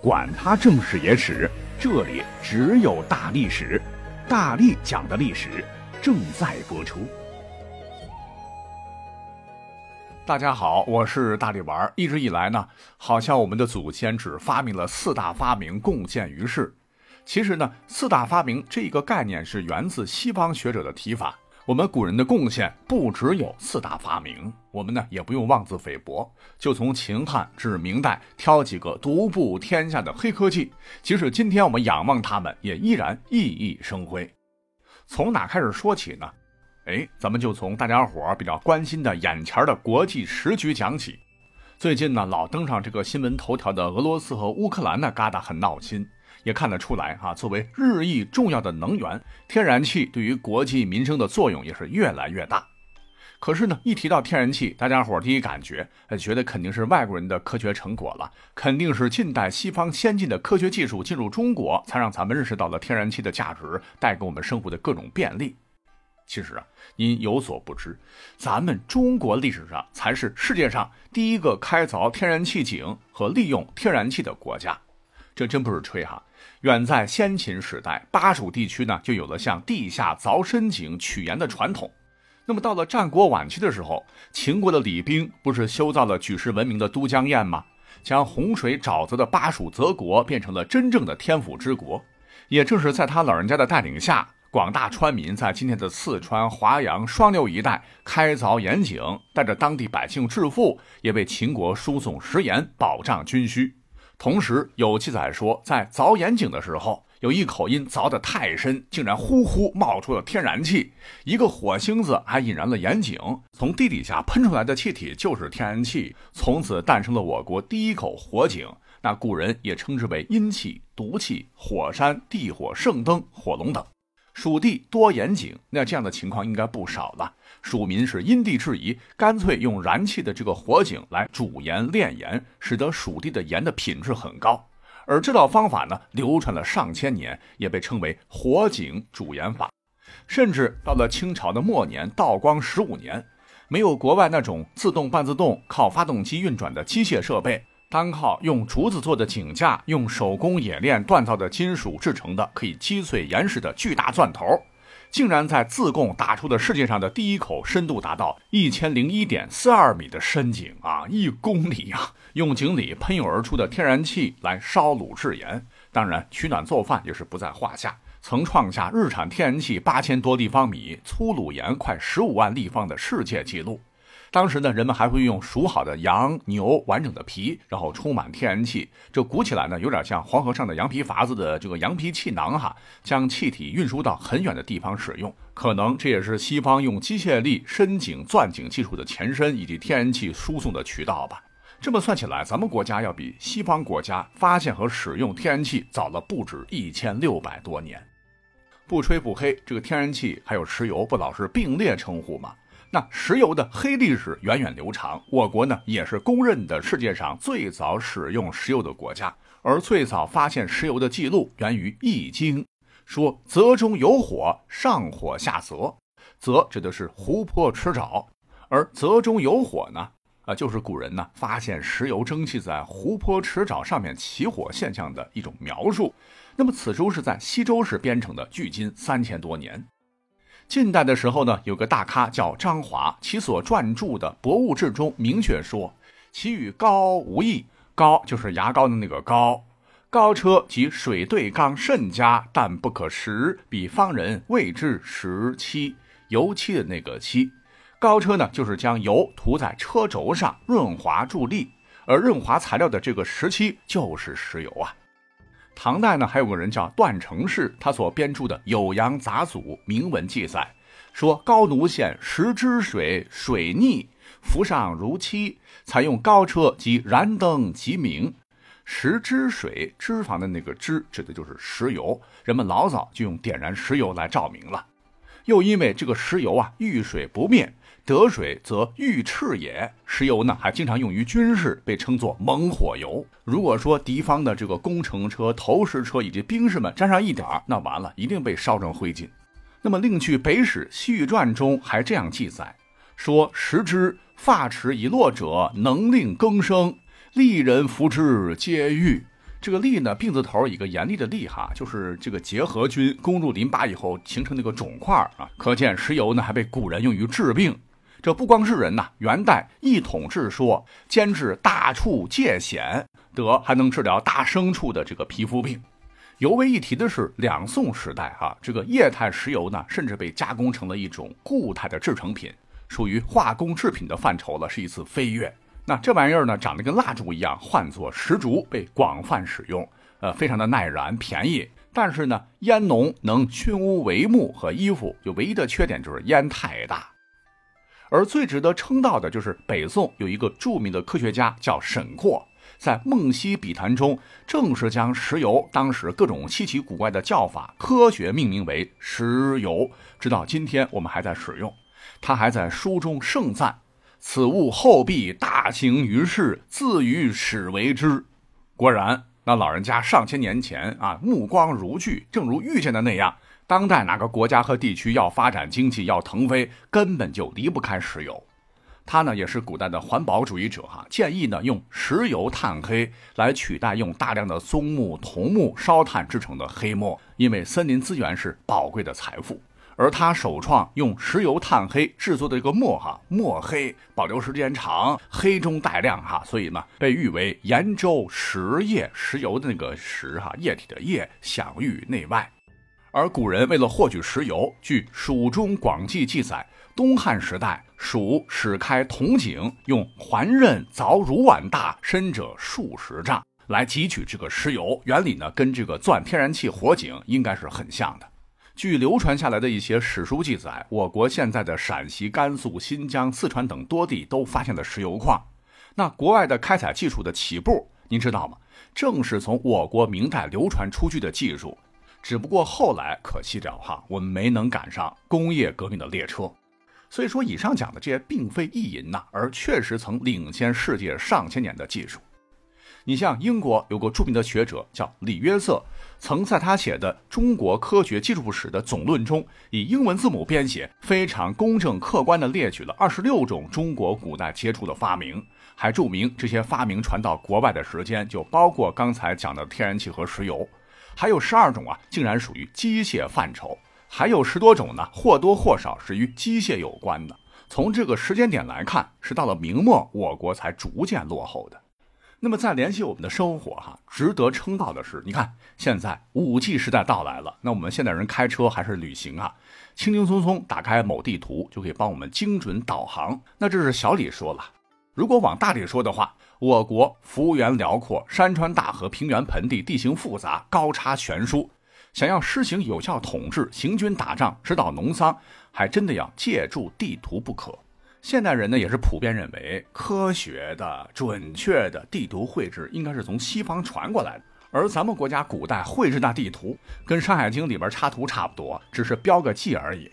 管他正史野史，这里只有大历史，大力讲的历史正在播出。大家好，我是大力丸。一直以来呢，好像我们的祖先只发明了四大发明，贡献于世。其实呢，四大发明这个概念是源自西方学者的提法。我们古人的贡献不只有四大发明，我们呢也不用妄自菲薄，就从秦汉至明代挑几个独步天下的黑科技，即使今天我们仰望他们，也依然熠熠生辉。从哪开始说起呢？哎，咱们就从大家伙比较关心的眼前的国际时局讲起。最近呢，老登上这个新闻头条的俄罗斯和乌克兰呢疙瘩很闹心。也看得出来，哈，作为日益重要的能源，天然气对于国计民生的作用也是越来越大。可是呢，一提到天然气，大家伙第一感觉，觉得肯定是外国人的科学成果了，肯定是近代西方先进的科学技术进入中国，才让咱们认识到了天然气的价值，带给我们生活的各种便利。其实啊，您有所不知，咱们中国历史上才是世界上第一个开凿天然气井和利用天然气的国家。这真不是吹哈！远在先秦时代，巴蜀地区呢就有了向地下凿深井取盐的传统。那么到了战国晚期的时候，秦国的李冰不是修造了举世闻名的都江堰吗？将洪水沼泽的巴蜀泽国变成了真正的天府之国。也正是在他老人家的带领下，广大川民在今天的四川、华阳、双流一带开凿盐井，带着当地百姓致富，也为秦国输送食盐，保障军需。同时有记载说，在凿岩井的时候，有一口因凿得太深，竟然呼呼冒出了天然气。一个火星子还引燃了岩井，从地底下喷出来的气体就是天然气。从此诞生了我国第一口火井，那古人也称之为阴气、毒气、火山、地火、圣灯、火龙等。蜀地多盐井，那这样的情况应该不少了。蜀民是因地制宜，干脆用燃气的这个火井来煮盐炼盐，使得蜀地的盐的品质很高。而这道方法呢，流传了上千年，也被称为火井煮盐法。甚至到了清朝的末年，道光十五年，没有国外那种自动半自动靠发动机运转的机械设备。单靠用竹子做的井架，用手工冶炼锻造的金属制成的可以击碎岩石的巨大钻头，竟然在自贡打出的世界上的第一口深度达到一千零一点四二米的深井啊，一公里呀！用井里喷涌而出的天然气来烧卤制盐，当然取暖做饭也是不在话下，曾创下日产天然气八千多立方米、粗卤盐快十五万立方的世界纪录。当时呢，人们还会用熟好的羊、牛完整的皮，然后充满天然气，这鼓起来呢，有点像黄河上的羊皮筏子的这个羊皮气囊哈，将气体运输到很远的地方使用。可能这也是西方用机械力深井钻井技术的前身，以及天然气输送的渠道吧。这么算起来，咱们国家要比西方国家发现和使用天然气早了不止一千六百多年。不吹不黑，这个天然气还有石油，不老是并列称呼吗？那石油的黑历史源远流长，我国呢也是公认的世界上最早使用石油的国家。而最早发现石油的记录源于《易经》，说“泽中有火，上火下泽”。泽指的是湖泊池沼，而“泽中有火”呢，啊，就是古人呢发现石油蒸汽在湖泊池沼上面起火现象的一种描述。那么此书是在西周时编成的，距今三千多年。近代的时候呢，有个大咖叫张华，其所撰著的《博物志》中明确说，其与高无异。高就是牙膏的那个高，高车即水对缸甚佳，但不可食，比方人谓之石漆，油漆的那个漆。高车呢，就是将油涂在车轴上润滑助力，而润滑材料的这个石漆就是石油啊。唐代呢，还有个人叫段成式，他所编著的《酉阳杂俎》铭文记载，说高奴县石之水水逆，浮上如漆，采用高车及燃灯即明。石之水，脂肪的那个脂，指的就是石油。人们老早就用点燃石油来照明了。又因为这个石油啊，遇水不灭。得水则欲赤也。石油呢，还经常用于军事，被称作猛火油。如果说敌方的这个工程车、投石车以及兵士们沾上一点儿，那完了，一定被烧成灰烬。那么，另据《北史·西域传》中还这样记载：说食之发齿已落者，能令更生；利人服之，皆愈。这个利呢，病字头一个严厉的厉哈，就是这个结核菌攻入淋巴以后形成那个肿块啊。可见石油呢还被古人用于治病。这不光是人呐，元代一统治说兼治大畜疥癣，得还能治疗大牲畜的这个皮肤病。尤为一提的是，两宋时代哈，这个液态石油呢，甚至被加工成了一种固态的制成品，属于化工制品的范畴了，是一次飞跃。那这玩意儿呢，长得跟蜡烛一样，唤作石竹，被广泛使用，呃，非常的耐燃，便宜。但是呢，烟浓，能熏屋帷幕和衣服，就唯一的缺点就是烟太大。而最值得称道的就是北宋有一个著名的科学家叫沈括，在《梦溪笔谈》中，正是将石油当时各种稀奇古怪的叫法科学命名为石油，直到今天我们还在使用。他还在书中盛赞：“此物后必大行于世，自于始为之。”果然，那老人家上千年前啊，目光如炬，正如预见的那样。当代哪个国家和地区要发展经济要腾飞，根本就离不开石油。他呢也是古代的环保主义者哈，建议呢用石油炭黑来取代用大量的松木、桐木烧炭制成的黑墨，因为森林资源是宝贵的财富。而他首创用石油炭黑制作的一个墨哈，墨黑保留时间长，黑中带亮哈，所以呢被誉为延州石液，石油的那个石哈，液体的液，享誉内外。而古人为了获取石油，据《蜀中广记》记载，东汉时代，蜀始开铜井，用环刃凿如碗大，深者数十丈，来汲取这个石油。原理呢，跟这个钻天然气火井应该是很像的。据流传下来的一些史书记载，我国现在的陕西、甘肃、新疆、四川等多地都发现了石油矿。那国外的开采技术的起步，您知道吗？正是从我国明代流传出去的技术。只不过后来可惜了哈，我们没能赶上工业革命的列车。所以说，以上讲的这些并非意淫呐，而确实曾领先世界上千年的技术。你像英国有个著名的学者叫李约瑟，曾在他写的《中国科学技术史》的总论中，以英文字母编写，非常公正客观地列举了二十六种中国古代杰出的发明，还注明这些发明传到国外的时间就包括刚才讲的天然气和石油。还有十二种啊，竟然属于机械范畴；还有十多种呢，或多或少是与机械有关的。从这个时间点来看，是到了明末，我国才逐渐落后的。那么再联系我们的生活哈，值得称道的是，你看现在五 G 时代到来了，那我们现代人开车还是旅行啊，轻轻松松打开某地图就可以帮我们精准导航。那这是小李说了，如果往大里说的话。我国幅员辽阔，山川大河、平原盆地，地形复杂，高差悬殊。想要施行有效统治、行军打仗、指导农桑，还真的要借助地图不可。现代人呢，也是普遍认为，科学的、准确的地图绘制应该是从西方传过来的。而咱们国家古代绘制那地图，跟《山海经》里边插图差不多，只是标个记而已。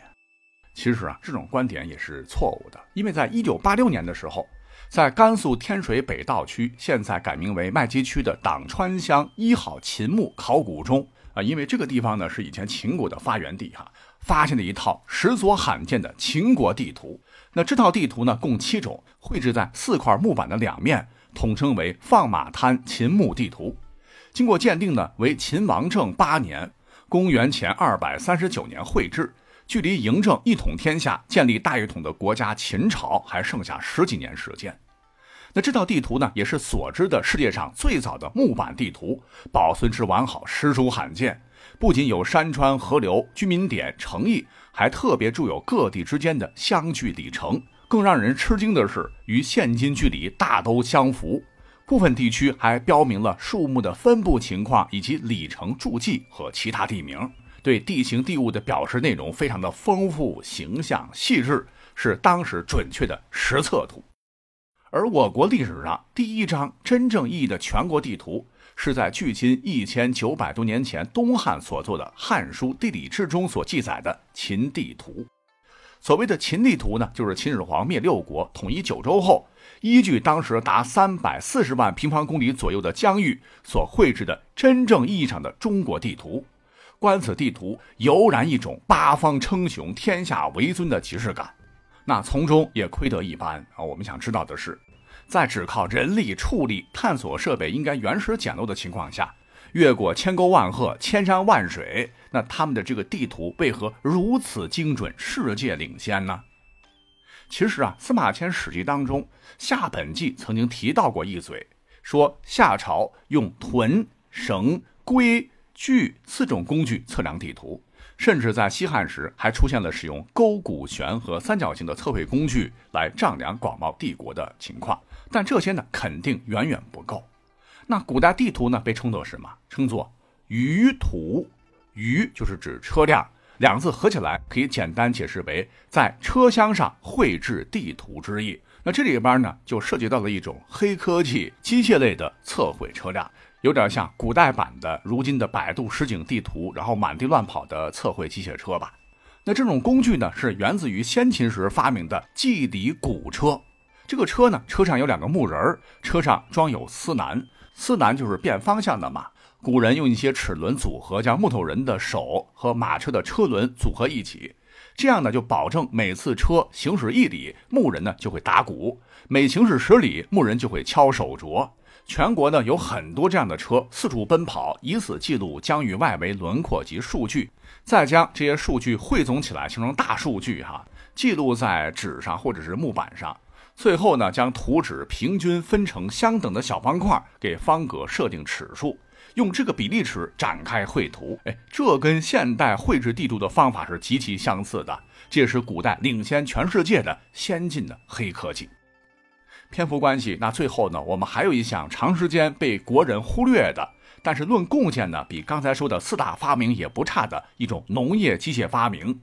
其实啊，这种观点也是错误的，因为在一九八六年的时候。在甘肃天水北道区，现在改名为麦积区的党川乡一号秦墓考古中啊，因为这个地方呢是以前秦国的发源地哈，发现了一套十所罕见的秦国地图。那这套地图呢共七种，绘制在四块木板的两面，统称为放马滩秦墓地图。经过鉴定呢，为秦王政八年（公元前二百三十九年）绘制。距离嬴政一统天下、建立大一统的国家秦朝还剩下十几年时间。那这道地图呢，也是所知的世界上最早的木板地图，保存之完好，实属罕见。不仅有山川河流、居民点、城邑，还特别注有各地之间的相距里程。更让人吃惊的是，与现今距离大都相符。部分地区还标明了树木的分布情况以及里程注记和其他地名。对地形地物的表示内容非常的丰富、形象、细致，是当时准确的实测图。而我国历史上第一张真正意义的全国地图，是在距今一千九百多年前东汉所做的《汉书地理志》中所记载的秦地图。所谓的秦地图呢，就是秦始皇灭六国、统一九州后，依据当时达三百四十万平方公里左右的疆域所绘制的真正意义上的中国地图。观此地图，油然一种八方称雄、天下为尊的即视感。那从中也窥得一斑啊。我们想知道的是，在只靠人力、畜力、探索设备应该原始简陋的情况下，越过千沟万壑、千山万水，那他们的这个地图为何如此精准、世界领先呢？其实啊，司马迁《史记》当中《夏本纪》曾经提到过一嘴，说夏朝用屯、绳、龟、锯四种工具测量地图，甚至在西汉时还出现了使用勾股弦和三角形的测绘工具来丈量广袤帝国的情况。但这些呢，肯定远远不够。那古代地图呢，被称作什么？称作舆图。舆就是指车辆。两个字合起来可以简单解释为在车厢上绘制地图之意。那这里边呢，就涉及到了一种黑科技、机械类的测绘车辆，有点像古代版的如今的百度实景地图，然后满地乱跑的测绘机械车吧。那这种工具呢，是源自于先秦时发明的祭礼鼓车。这个车呢，车上有两个木人车上装有司南，司南就是变方向的嘛。古人用一些齿轮组合，将木头人的手和马车的车轮组合一起，这样呢就保证每次车行驶一里，木人呢就会打鼓；每行驶十里，木人就会敲手镯。全国呢有很多这样的车四处奔跑，以此记录疆域外围轮廓及数据，再将这些数据汇总起来形成大数据哈，记录在纸上或者是木板上。最后呢将图纸平均分成相等的小方块，给方格设定尺数。用这个比例尺展开绘图，哎，这跟现代绘制地图的方法是极其相似的。这是古代领先全世界的先进的黑科技。篇幅关系，那最后呢，我们还有一项长时间被国人忽略的，但是论贡献呢，比刚才说的四大发明也不差的一种农业机械发明。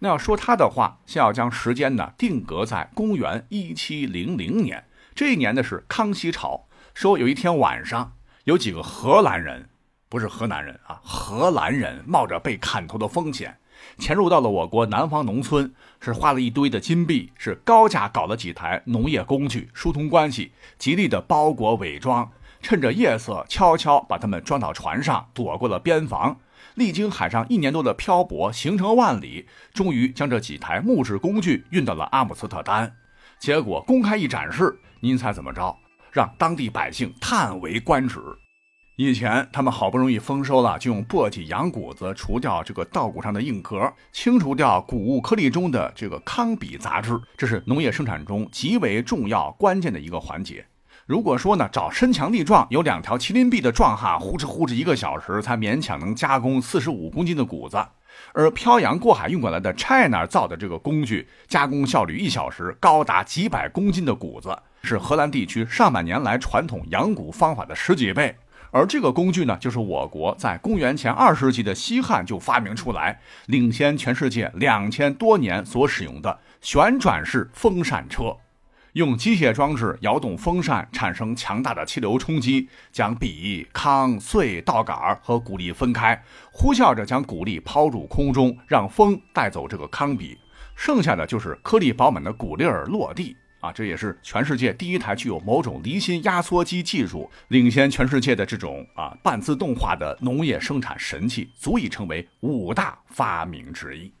那要说它的话，先要将时间呢定格在公元一七零零年。这一年呢是康熙朝，说有一天晚上。有几个荷兰人，不是河南人啊，荷兰人冒着被砍头的风险，潜入到了我国南方农村，是花了一堆的金币，是高价搞了几台农业工具，疏通关系，极力的包裹伪装，趁着夜色悄悄把他们装到船上，躲过了边防，历经海上一年多的漂泊，行程万里，终于将这几台木质工具运到了阿姆斯特丹，结果公开一展示，您猜怎么着？让当地百姓叹为观止。以前他们好不容易丰收了，就用簸箕、羊骨子除掉这个稻谷上的硬壳，清除掉谷物颗粒中的这个糠秕杂质，这是农业生产中极为重要关键的一个环节。如果说呢，找身强力壮、有两条麒麟臂的壮汉，呼哧呼哧一个小时才勉强能加工四十五公斤的谷子，而漂洋过海运过来的 China 造的这个工具，加工效率一小时高达几百公斤的谷子。是荷兰地区上百年来传统养谷方法的十几倍，而这个工具呢，就是我国在公元前二世纪的西汉就发明出来，领先全世界两千多年所使用的旋转式风扇车，用机械装置摇动风扇，产生强大的气流冲击，将笔、糠、穗、稻杆和谷粒分开，呼啸着将谷粒抛入空中，让风带走这个糠笔，剩下的就是颗粒饱满的谷粒儿落地。啊，这也是全世界第一台具有某种离心压缩机技术、领先全世界的这种啊半自动化的农业生产神器，足以成为五大发明之一。